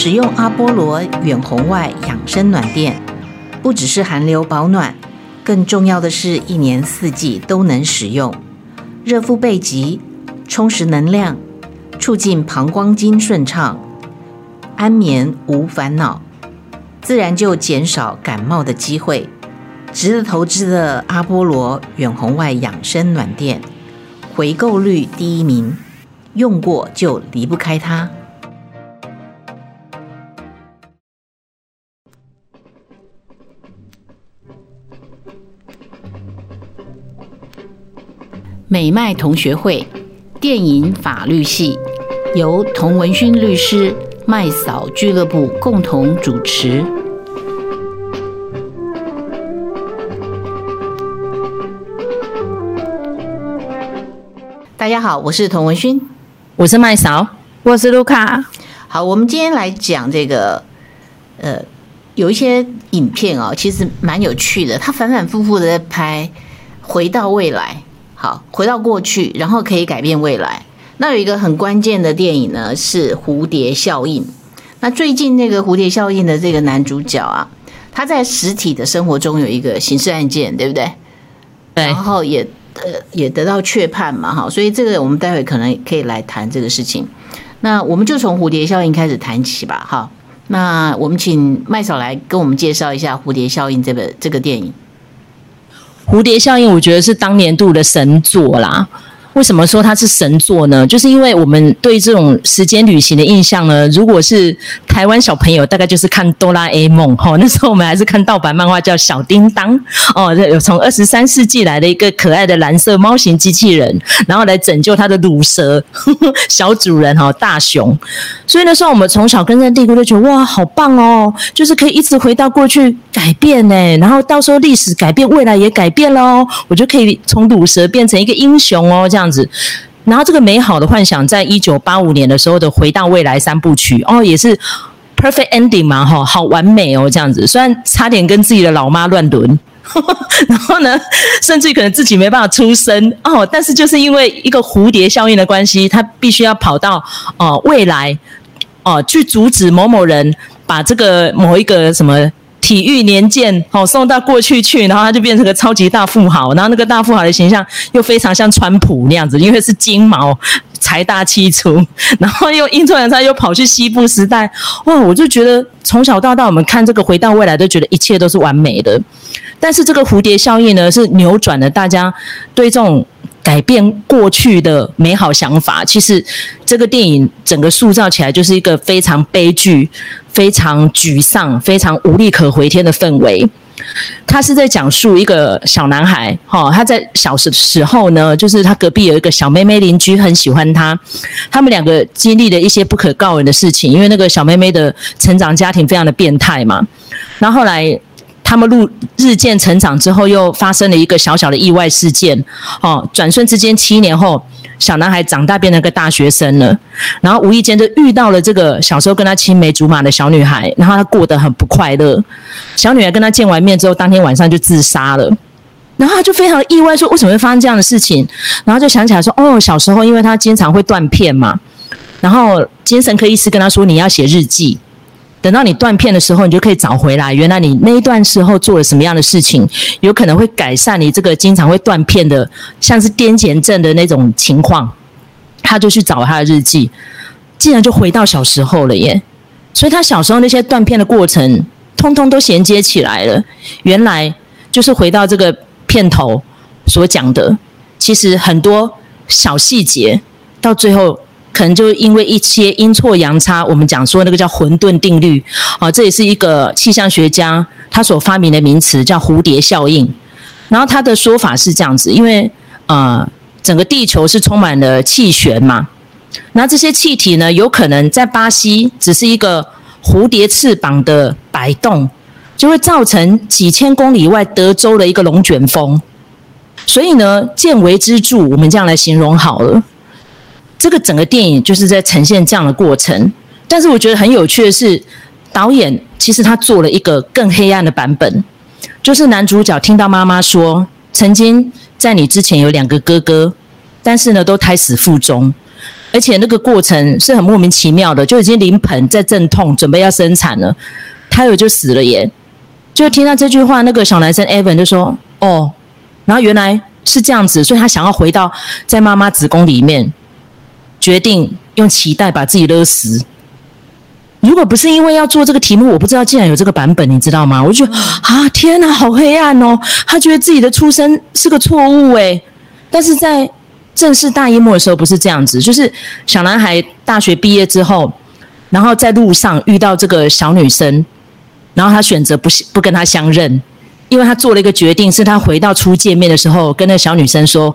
使用阿波罗远红外养生暖垫，不只是寒流保暖，更重要的是一年四季都能使用，热敷背脊，充实能量，促进膀胱经顺畅，安眠无烦恼，自然就减少感冒的机会。值得投资的阿波罗远红外养生暖垫，回购率第一名，用过就离不开它。美麦同学会电影法律系由童文勋律师、麦嫂俱乐部共同主持。大家好，我是童文勋，我是麦嫂，我是卢卡。好，我们今天来讲这个，呃，有一些影片哦，其实蛮有趣的，它反反复复的在拍回到未来。好，回到过去，然后可以改变未来。那有一个很关键的电影呢，是《蝴蝶效应》。那最近那个《蝴蝶效应》的这个男主角啊，他在实体的生活中有一个刑事案件，对不对？对。然后也呃也得到确判嘛，哈。所以这个我们待会可能可以来谈这个事情。那我们就从《蝴蝶效应》开始谈起吧，哈。那我们请麦嫂来跟我们介绍一下《蝴蝶效应》这个这个电影。蝴蝶效应，我觉得是当年度的神作啦。为什么说它是神作呢？就是因为我们对这种时间旅行的印象呢，如果是台湾小朋友，大概就是看哆啦 A 梦哈。那时候我们还是看盗版漫画，叫小叮当哦，有从二十三世纪来的一个可爱的蓝色猫型机器人，然后来拯救他的鲁蛇呵呵 小主人哈大雄。所以那时候我们从小跟在帝国就觉得哇，好棒哦，就是可以一直回到过去改变呢，然后到时候历史改变，未来也改变了哦，我就可以从鲁蛇变成一个英雄哦，这样。子，然后这个美好的幻想，在一九八五年的时候的《回到未来》三部曲哦，也是 perfect ending 嘛，哈，好完美哦，这样子。虽然差点跟自己的老妈乱伦，然后呢，甚至可能自己没办法出生哦，但是就是因为一个蝴蝶效应的关系，他必须要跑到哦、未来哦、去阻止某某人把这个某一个什么。体育年鉴，好送到过去去，然后他就变成个超级大富豪，然后那个大富豪的形象又非常像川普那样子，因为是金毛，财大气粗，然后又阴错阳差又跑去西部时代，哇！我就觉得从小到大我们看这个回到未来都觉得一切都是完美的，但是这个蝴蝶效应呢，是扭转了大家对这种。改变过去的美好想法，其实这个电影整个塑造起来就是一个非常悲剧、非常沮丧、非常无力可回天的氛围。他是在讲述一个小男孩，哈，他在小时时候呢，就是他隔壁有一个小妹妹邻居很喜欢他，他们两个经历了一些不可告人的事情，因为那个小妹妹的成长家庭非常的变态嘛，然后后来。他们路日渐成长之后，又发生了一个小小的意外事件。哦，转瞬之间，七年后，小男孩长大变成个大学生了。然后无意间就遇到了这个小时候跟他青梅竹马的小女孩，然后他过得很不快乐。小女孩跟他见完面之后，当天晚上就自杀了。然后他就非常意外，说为什么会发生这样的事情？然后就想起来说，哦，小时候因为他经常会断片嘛，然后精神科医师跟他说，你要写日记。等到你断片的时候，你就可以找回来。原来你那一段时候做了什么样的事情，有可能会改善你这个经常会断片的，像是癫痫症的那种情况。他就去找他的日记，竟然就回到小时候了耶！所以他小时候那些断片的过程，通通都衔接起来了。原来就是回到这个片头所讲的，其实很多小细节到最后。可能就因为一些阴错阳差，我们讲说那个叫混沌定律，啊，这也是一个气象学家他所发明的名词，叫蝴蝶效应。然后他的说法是这样子，因为呃，整个地球是充满了气旋嘛，那这些气体呢，有可能在巴西只是一个蝴蝶翅膀的摆动，就会造成几千公里外德州的一个龙卷风。所以呢，见微知著，我们这样来形容好了。这个整个电影就是在呈现这样的过程，但是我觉得很有趣的是，导演其实他做了一个更黑暗的版本，就是男主角听到妈妈说，曾经在你之前有两个哥哥，但是呢都胎死腹中，而且那个过程是很莫名其妙的，就已经临盆在阵痛，准备要生产了，胎儿就死了耶。就听到这句话，那个小男生 Evan 就说：“哦，然后原来是这样子，所以他想要回到在妈妈子宫里面，决定用脐带把自己勒死。如果不是因为要做这个题目，我不知道竟然有这个版本，你知道吗？我就觉得啊，天哪，好黑暗哦！他觉得自己的出生是个错误诶，但是在正式大一末的时候不是这样子，就是小男孩大学毕业之后，然后在路上遇到这个小女生。”然后他选择不不跟她相认，因为他做了一个决定，是他回到初见面的时候，跟那小女生说：“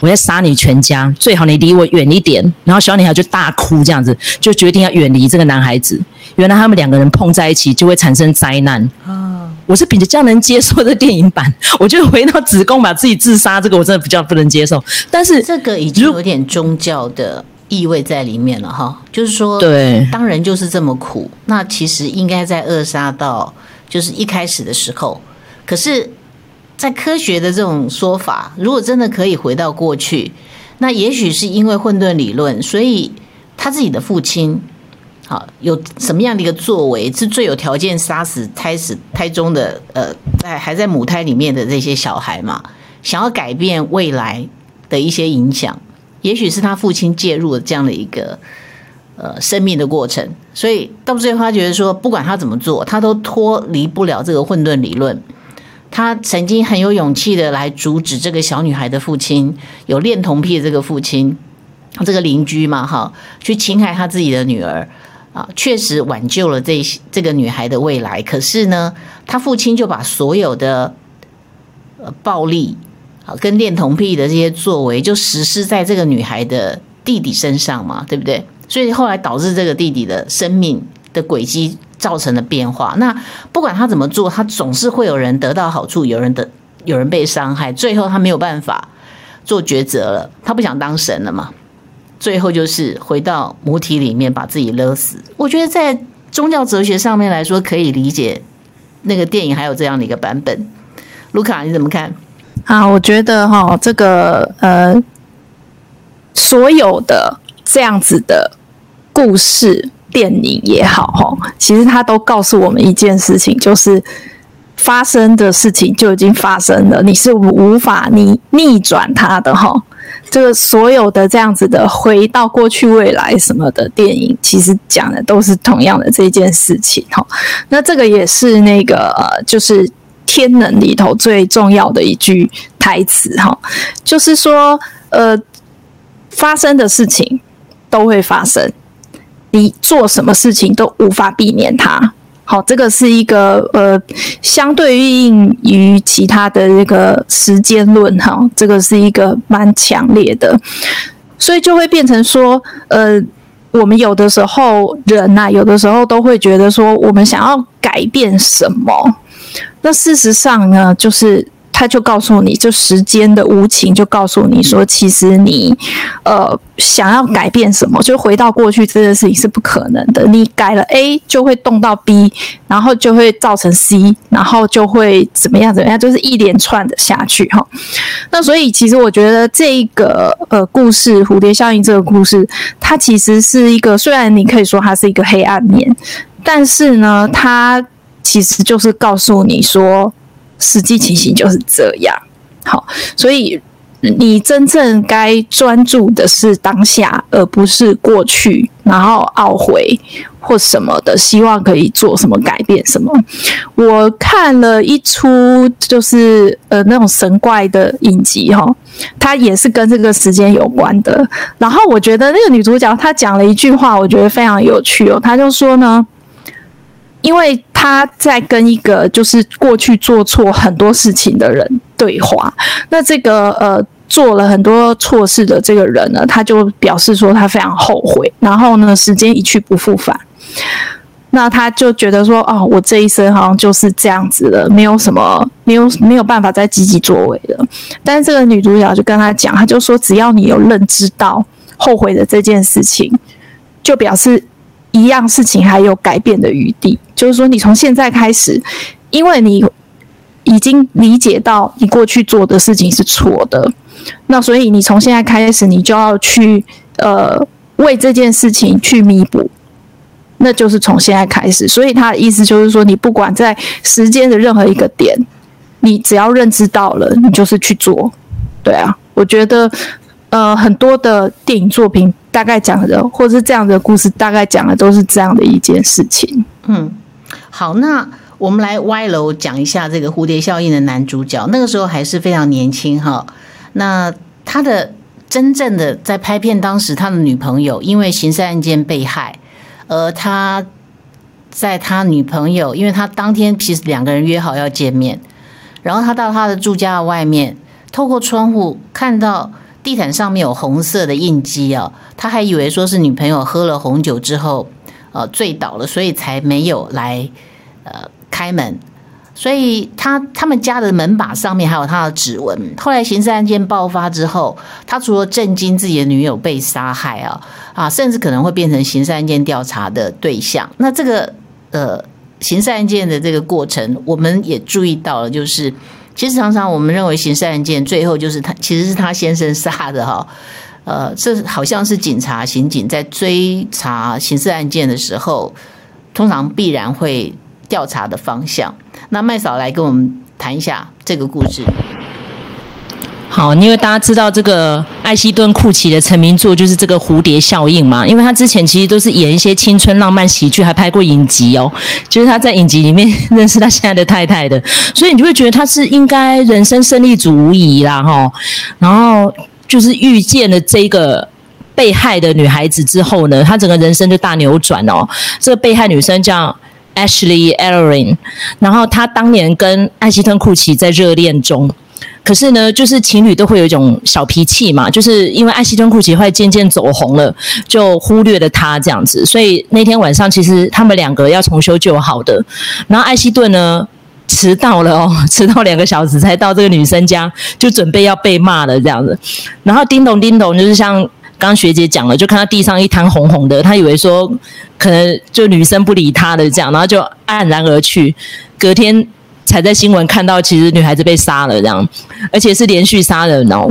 我要杀你全家，最好你离我远一点。”然后小女孩就大哭，这样子就决定要远离这个男孩子。原来他们两个人碰在一起就会产生灾难。啊，我是比较能接受的电影版，我觉得回到子宫把自己自杀，这个我真的比较不能接受。但是这个已经有点宗教的。意味在里面了哈，就是说，对，当人就是这么苦，那其实应该在扼杀到就是一开始的时候。可是，在科学的这种说法，如果真的可以回到过去，那也许是因为混沌理论，所以他自己的父亲，好有什么样的一个作为，是最有条件杀死胎死胎中的呃，在还在母胎里面的这些小孩嘛，想要改变未来的一些影响。也许是他父亲介入了这样的一个呃生命的过程，所以到最后他觉得说，不管他怎么做，他都脱离不了这个混沌理论。他曾经很有勇气的来阻止这个小女孩的父亲，有恋童癖的这个父亲，这个邻居嘛，哈，去侵害他自己的女儿啊，确实挽救了这这个女孩的未来。可是呢，他父亲就把所有的呃暴力。啊，跟恋童癖的这些作为，就实施在这个女孩的弟弟身上嘛，对不对？所以后来导致这个弟弟的生命的轨迹造成了变化。那不管他怎么做，他总是会有人得到好处，有人得，有人被伤害。最后他没有办法做抉择了，他不想当神了嘛。最后就是回到母体里面把自己勒死。我觉得在宗教哲学上面来说，可以理解那个电影还有这样的一个版本。卢卡，你怎么看？啊，我觉得哈，这个呃，所有的这样子的故事电影也好哈，其实它都告诉我们一件事情，就是发生的事情就已经发生了，你是无法逆逆转它的哈。这个所有的这样子的回到过去、未来什么的电影，其实讲的都是同样的这件事情哈。那这个也是那个呃，就是。天能里头最重要的一句台词哈，就是说，呃，发生的事情都会发生，你做什么事情都无法避免它。好，这个是一个呃，相对应于其他的这个时间论哈，这个是一个蛮强烈的，所以就会变成说，呃，我们有的时候人呐、啊，有的时候都会觉得说，我们想要改变什么。那事实上呢，就是他就告诉你，就时间的无情就告诉你说，其实你呃想要改变什么，就回到过去这件事情是不可能的。你改了 A 就会动到 B，然后就会造成 C，然后就会怎么样怎么样，就是一连串的下去哈。那所以其实我觉得这个呃故事蝴蝶效应这个故事，它其实是一个，虽然你可以说它是一个黑暗面，但是呢，它。其实就是告诉你说，实际情形就是这样。好，所以你真正该专注的是当下，而不是过去，然后懊悔或什么的，希望可以做什么改变什么。我看了一出就是呃那种神怪的影集哈，它也是跟这个时间有关的。然后我觉得那个女主角她讲了一句话，我觉得非常有趣哦。她就说呢。因为他在跟一个就是过去做错很多事情的人对话，那这个呃做了很多错事的这个人呢，他就表示说他非常后悔，然后呢时间一去不复返，那他就觉得说哦，我这一生好像就是这样子了，没有什么没有 没有办法再积极作为了。但是这个女主角就跟他讲，他就说只要你有认知到后悔的这件事情，就表示。一样事情还有改变的余地，就是说，你从现在开始，因为你已经理解到你过去做的事情是错的，那所以你从现在开始，你就要去呃为这件事情去弥补，那就是从现在开始。所以他的意思就是说，你不管在时间的任何一个点，你只要认知到了，你就是去做。对啊，我觉得呃很多的电影作品大概讲的，或是这样的故事，大概讲的都是这样的一件事情。嗯，好，那我们来歪楼讲一下这个蝴蝶效应的男主角，那个时候还是非常年轻哈。那他的。真正的在拍片当时，他的女朋友因为刑事案件被害，而他在他女朋友，因为他当天其实两个人约好要见面，然后他到他的住家的外面，透过窗户看到地毯上面有红色的印记啊，他还以为说是女朋友喝了红酒之后呃醉倒了，所以才没有来呃开门。所以他他们家的门把上面还有他的指纹。后来刑事案件爆发之后，他除了震惊自己的女友被杀害啊啊，甚至可能会变成刑事案件调查的对象。那这个呃刑事案件的这个过程，我们也注意到了，就是其实常常我们认为刑事案件最后就是他其实是他先生杀的哈。呃，这好像是警察刑警在追查刑事案件的时候，通常必然会调查的方向。那麦嫂来跟我们谈一下这个故事。好，因为大家知道这个艾希顿·库奇的成名作就是这个《蝴蝶效应》嘛，因为他之前其实都是演一些青春浪漫喜剧，还拍过影集哦。就是他在影集里面认识他现在的太太的，所以你就会觉得他是应该人生胜利组无疑啦，哈。然后就是遇见了这个被害的女孩子之后呢，他整个人生就大扭转哦。这个被害女生叫。Ashley Ellerin，然后他当年跟艾希顿库奇在热恋中，可是呢，就是情侣都会有一种小脾气嘛，就是因为艾希顿库奇会渐渐走红了，就忽略了他这样子，所以那天晚上其实他们两个要重修旧好的，然后艾希顿呢迟到了哦，迟到两个小时才到这个女生家，就准备要被骂了这样子，然后叮咚叮咚就是像。刚学姐讲了，就看到地上一滩红红的，他以为说可能就女生不理他的这样，然后就黯然而去。隔天才在新闻看到，其实女孩子被杀了这样，而且是连续杀人哦。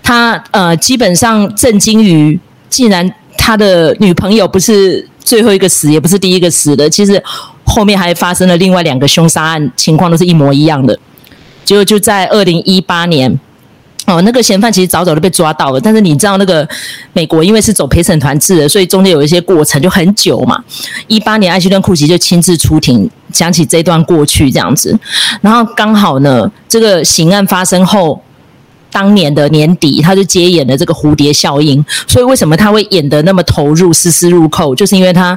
他呃基本上震惊于，竟然他的女朋友不是最后一个死，也不是第一个死的，其实后面还发生了另外两个凶杀案，情况都是一模一样的。结果就在二零一八年。哦，那个嫌犯其实早早就被抓到了，但是你知道那个美国因为是走陪审团制的，所以中间有一些过程就很久嘛。一八年，艾希顿库奇就亲自出庭讲起这段过去这样子，然后刚好呢，这个刑案发生后，当年的年底他就接演了这个蝴蝶效应，所以为什么他会演得那么投入、丝丝入扣，就是因为他。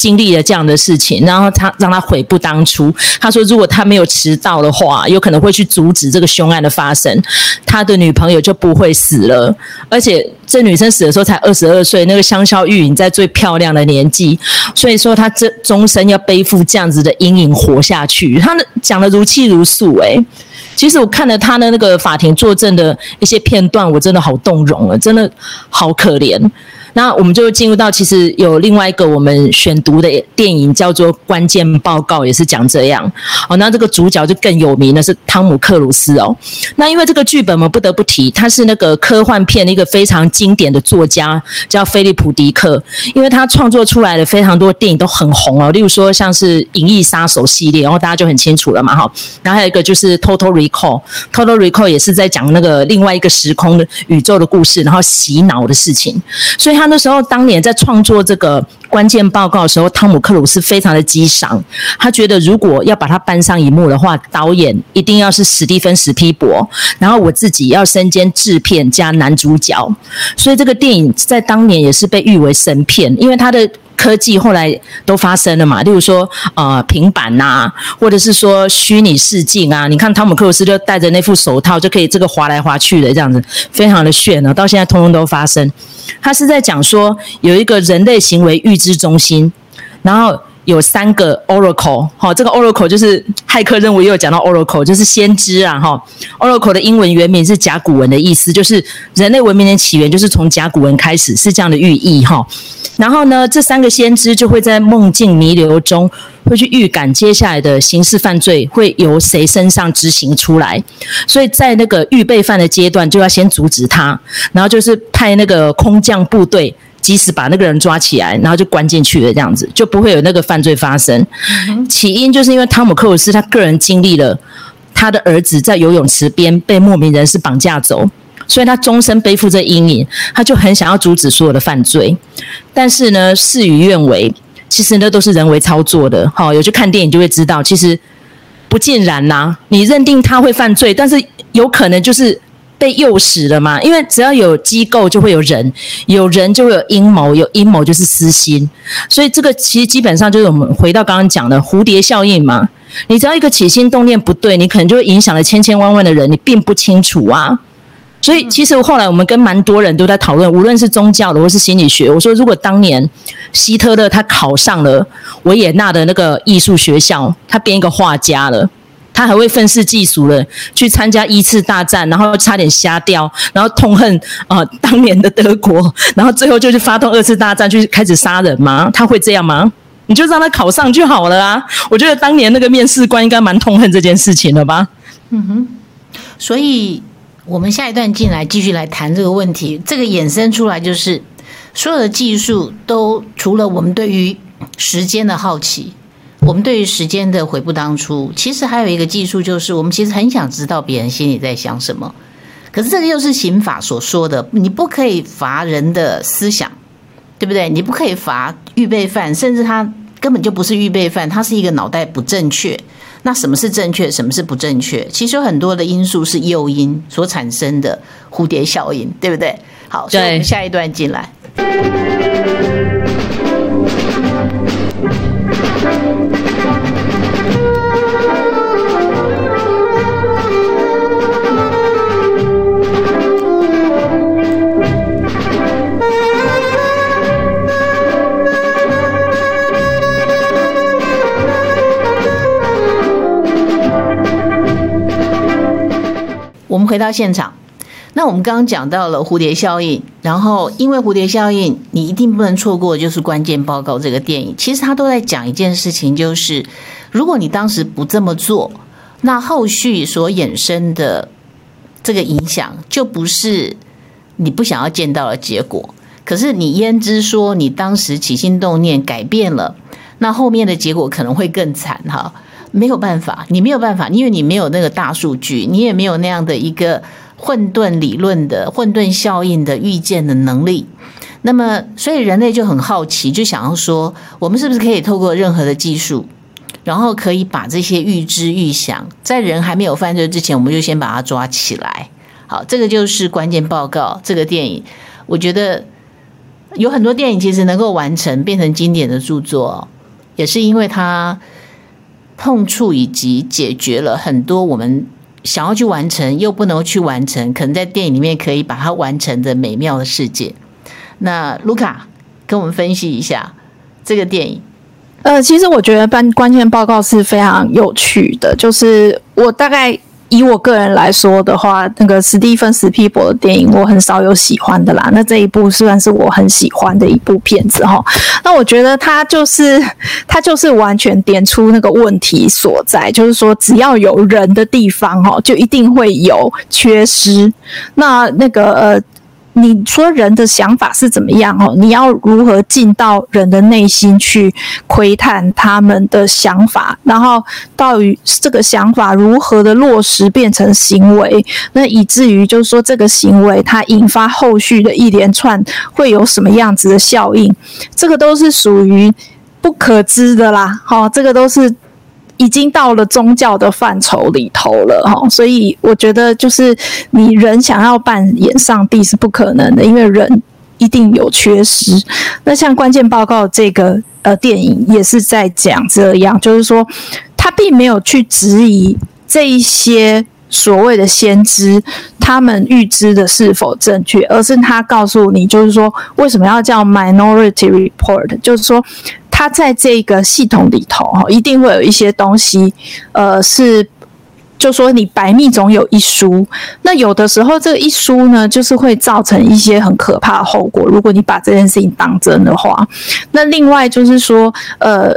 经历了这样的事情，然后他让他悔不当初。他说，如果他没有迟到的话，有可能会去阻止这个凶案的发生，他的女朋友就不会死了。而且这女生死的时候才二十二岁，那个香消玉殒在最漂亮的年纪，所以说他这终身要背负这样子的阴影活下去。他讲得如泣如诉，诶，其实我看了他的那个法庭作证的一些片段，我真的好动容了，真的好可怜。那我们就进入到，其实有另外一个我们选读的电影叫做《关键报告》，也是讲这样。哦，那这个主角就更有名的是汤姆克鲁斯哦。那因为这个剧本我们不得不提，他是那个科幻片的一个非常经典的作家，叫菲利普·迪克。因为他创作出来的非常多电影都很红哦，例如说像是《银翼杀手》系列，然后大家就很清楚了嘛，哈。然后还有一个就是《Total Recall》，Total Recall 也是在讲那个另外一个时空的宇宙的故事，然后洗脑的事情，所以。他那时候当年在创作这个关键报告的时候，汤姆克鲁斯非常的激赏，他觉得如果要把它搬上荧幕的话，导演一定要是史蒂芬史皮博，然后我自己要身兼制片加男主角，所以这个电影在当年也是被誉为神片，因为他的。科技后来都发生了嘛，例如说呃平板呐、或者是说虚拟试镜啊。你看汤姆克鲁斯就戴着那副手套就可以这个滑来滑去的这样子，非常的炫啊。到现在通通都发生。他是在讲说有一个人类行为预知中心，然后。有三个 Oracle，哈，这个 Oracle 就是骇客任务也有讲到 Oracle，就是先知啊，哈。Oracle 的英文原名是甲骨文的意思，就是人类文明的起源就是从甲骨文开始，是这样的寓意哈。然后呢，这三个先知就会在梦境弥留中，会去预感接下来的刑事犯罪会由谁身上执行出来，所以在那个预备犯的阶段就要先阻止他，然后就是派那个空降部队。及时把那个人抓起来，然后就关进去了，这样子就不会有那个犯罪发生。嗯、起因就是因为汤姆克鲁斯他个人经历了他的儿子在游泳池边被莫名人士绑架走，所以他终身背负着阴影，他就很想要阻止所有的犯罪，但是呢，事与愿违，其实那都是人为操作的。好，有去看电影就会知道，其实不尽然呐、啊。你认定他会犯罪，但是有可能就是。被诱使了嘛？因为只要有机构，就会有人，有人就会有阴谋，有阴谋就是私心。所以这个其实基本上就是我们回到刚刚讲的蝴蝶效应嘛。你只要一个起心动念不对，你可能就会影响了千千万万的人，你并不清楚啊。所以其实后来我们跟蛮多人都在讨论，无论是宗教的或是心理学，我说如果当年希特勒他考上了维也纳的那个艺术学校，他变一个画家了。他还会愤世嫉俗的去参加一次大战，然后差点瞎掉，然后痛恨啊、当年的德国，然后最后就去发动二次大战，去开始杀人吗？他会这样吗？你就让他考上就好了啊！我觉得当年那个面试官应该蛮痛恨这件事情的吧？嗯哼。所以我们下一段进来继续来谈这个问题。这个衍生出来就是所有的技术都除了我们对于时间的好奇。我们对于时间的悔不当初，其实还有一个技术，就是我们其实很想知道别人心里在想什么。可是这个又是刑法所说的，你不可以罚人的思想，对不对？你不可以罚预备犯，甚至他根本就不是预备犯，他是一个脑袋不正确。那什么是正确，什么是不正确？其实有很多的因素是诱因所产生的蝴蝶效应，对不对？好，所以我们下一段进来。回到现场，那我们刚刚讲到了蝴蝶效应，然后因为蝴蝶效应，你一定不能错过，就是关键报告这个电影。其实他都在讲一件事情，就是如果你当时不这么做，那后续所衍生的这个影响，就不是你不想要见到的结果。可是你焉知说你当时起心动念改变了，那后面的结果可能会更惨哈。没有办法，你没有办法，因为你没有那个大数据，你也没有那样的一个混沌理论的混沌效应的预见的能力。那么，所以人类就很好奇，就想要说，我们是不是可以透过任何的技术，然后可以把这些预知预想，在人还没有犯罪之前，我们就先把它抓起来。好，这个就是关键报告这个电影。我觉得有很多电影其实能够完成变成经典的著作，也是因为它。碰触以及解决了很多我们想要去完成又不能去完成，可能在电影里面可以把它完成的美妙的世界。那卢卡跟我们分析一下这个电影。呃，其实我觉得关关键报告是非常有趣的，就是我大概。以我个人来说的话，那个史蒂芬·史皮伯的电影我很少有喜欢的啦。那这一部算是我很喜欢的一部片子哈。那我觉得它就是它就是完全点出那个问题所在，就是说只要有人的地方哈，就一定会有缺失。那那个呃。你说人的想法是怎么样哦？你要如何进到人的内心去窥探他们的想法，然后到于这个想法如何的落实变成行为，那以至于就是说这个行为它引发后续的一连串会有什么样子的效应，这个都是属于不可知的啦。好，这个都是。已经到了宗教的范畴里头了哈，所以我觉得就是你人想要扮演上帝是不可能的，因为人一定有缺失。那像关键报告这个呃电影也是在讲这样，就是说他并没有去质疑这一些所谓的先知他们预知的是否正确，而是他告诉你，就是说为什么要叫 Minority Report，就是说。它在这个系统里头，哈，一定会有一些东西，呃，是，就说你百密总有一疏，那有的时候这一疏呢，就是会造成一些很可怕的后果。如果你把这件事情当真的话，那另外就是说，呃，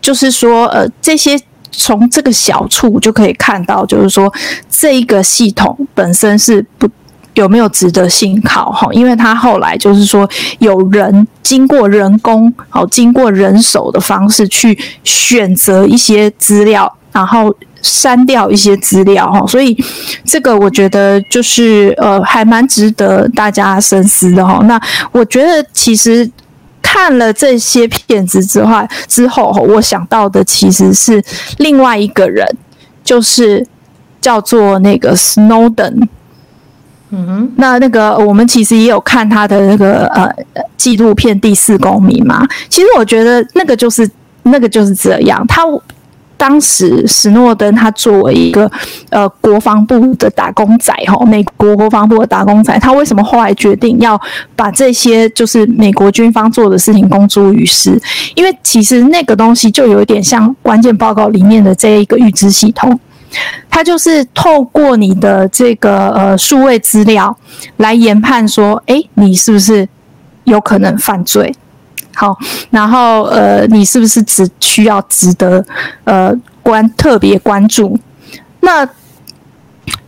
就是说，呃，这些从这个小处就可以看到，就是说这一个系统本身是不。有没有值得信靠哈？因为他后来就是说有人经过人工好，经过人手的方式去选择一些资料，然后删掉一些资料哈，所以这个我觉得就是呃还蛮值得大家深思的哈。那我觉得其实看了这些片子之后之后，我想到的其实是另外一个人，就是叫做那个 Snowden。嗯，那那个我们其实也有看他的那个呃纪录片《第四公民》嘛。其实我觉得那个就是那个就是这样。他当时史诺登他作为一个呃国防部的打工仔哈，美国国防部的打工仔，他为什么后来决定要把这些就是美国军方做的事情公诸于世？因为其实那个东西就有点像关键报告里面的这一个预知系统。他就是透过你的这个呃数位资料来研判说，诶，你是不是有可能犯罪？好，然后呃，你是不是只需要值得呃关特别关注？那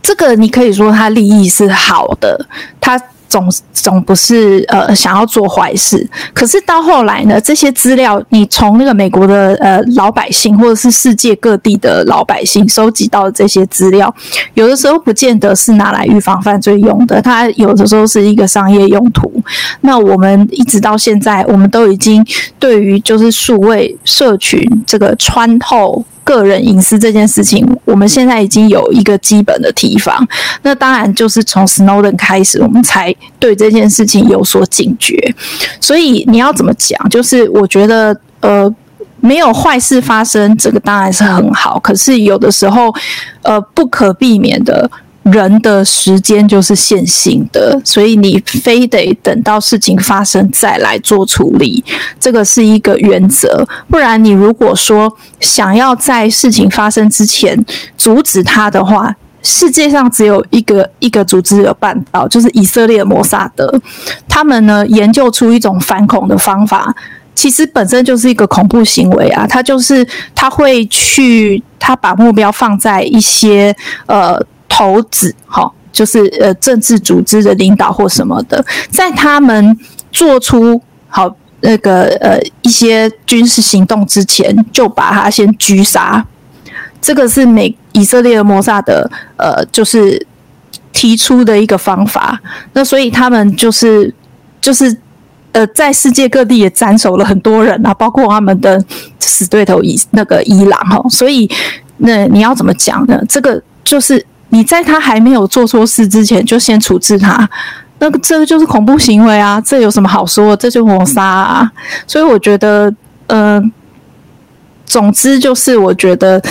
这个你可以说他利益是好的，他。总总不是呃想要做坏事，可是到后来呢，这些资料你从那个美国的呃老百姓或者是世界各地的老百姓收集到的这些资料，有的时候不见得是拿来预防犯罪用的，它有的时候是一个商业用途。那我们一直到现在，我们都已经对于就是数位社群这个穿透。个人隐私这件事情，我们现在已经有一个基本的提防。那当然就是从 Snowden 开始，我们才对这件事情有所警觉。所以你要怎么讲？就是我觉得，呃，没有坏事发生，这个当然是很好。可是有的时候，呃，不可避免的。人的时间就是线性的，所以你非得等到事情发生再来做处理，这个是一个原则。不然，你如果说想要在事情发生之前阻止它的话，世界上只有一个一个组织有办到，就是以色列摩萨德。他们呢研究出一种反恐的方法，其实本身就是一个恐怖行为啊。他就是他会去，他把目标放在一些呃。头子，好，就是呃政治组织的领导或什么的，在他们做出好那个呃一些军事行动之前，就把他先狙杀。这个是美以色列的摩萨德呃，就是提出的一个方法。那所以他们就是就是呃，在世界各地也斩首了很多人啊，包括他们的死对头伊那个伊朗哈。所以那你要怎么讲呢？这个就是。你在他还没有做错事之前就先处置他，那个这个就是恐怖行为啊！这有什么好说？这就谋杀啊！所以我觉得，呃，总之就是我觉得，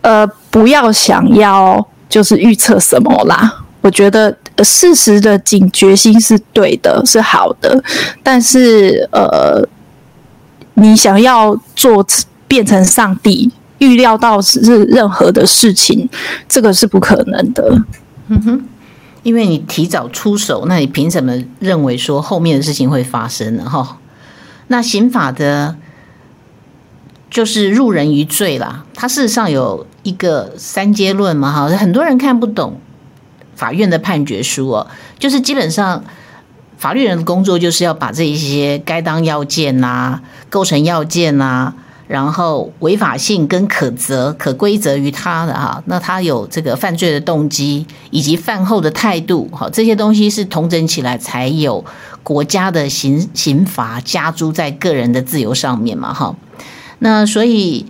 呃，不要想要就是预测什么啦。我觉得事实的警觉心是对的，是好的，但是呃，你想要做变成上帝。预料到是任何的事情，这个是不可能的。嗯哼，因为你提早出手，那你凭什么认为说后面的事情会发生呢？哈，那刑法的，就是入人于罪啦。它事实上有一个三阶论嘛，哈，很多人看不懂法院的判决书哦。就是基本上法律人的工作就是要把这一些该当要件呐、构成要件呐。然后违法性跟可责、可归责于他的哈，那他有这个犯罪的动机以及犯后的态度，哈，这些东西是统整起来才有国家的刑刑罚加诸在个人的自由上面嘛，哈。那所以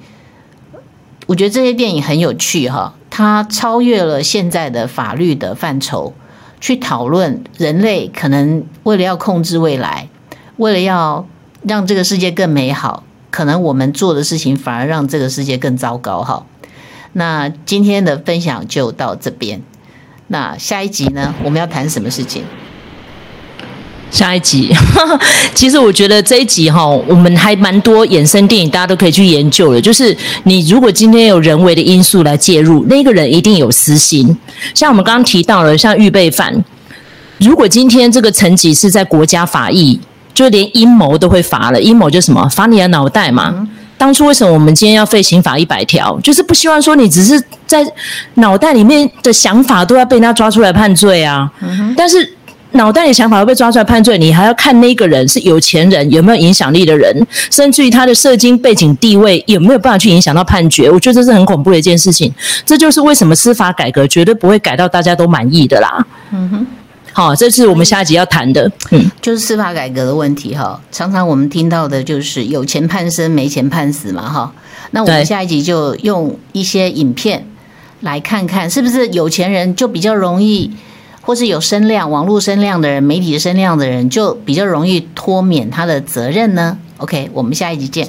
我觉得这些电影很有趣哈，它超越了现在的法律的范畴，去讨论人类可能为了要控制未来，为了要让这个世界更美好。可能我们做的事情反而让这个世界更糟糕哈。那今天的分享就到这边。那下一集呢？我们要谈什么事情？下一集，其实我觉得这一集哈，我们还蛮多衍生电影，大家都可以去研究的。就是你如果今天有人为的因素来介入，那个人一定有私心。像我们刚刚提到了，像预备犯，如果今天这个层级是在国家法益。就连阴谋都会罚了，阴谋就是什么罚你的脑袋嘛，当初为什么我们今天要废刑法一百条？就是不希望说你只是在脑袋里面的想法都要被人家抓出来判罪啊。嗯。但是脑袋里想法要被抓出来判罪，你还要看那个人是有钱人，有没有影响力的人，甚至于他的社经背景地位有没有办法去影响到判决？我觉得这是很恐怖的一件事情。这就是为什么司法改革绝对不会改到大家都满意的啦。嗯哼。好，这是我们下一集要谈的，嗯，就是司法改革的问题哈。常常我们听到的就是有钱判生，没钱判死嘛，哈。那我们下一集就用一些影片来看看，是不是有钱人就比较容易，或是有声量、网络声量的人、媒体声量的人，就比较容易脱免他的责任呢？OK，我们下一集见。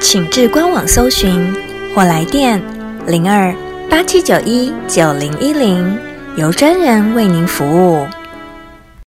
请至官网搜寻或来电零二八七九一九零一零，由专人为您服务。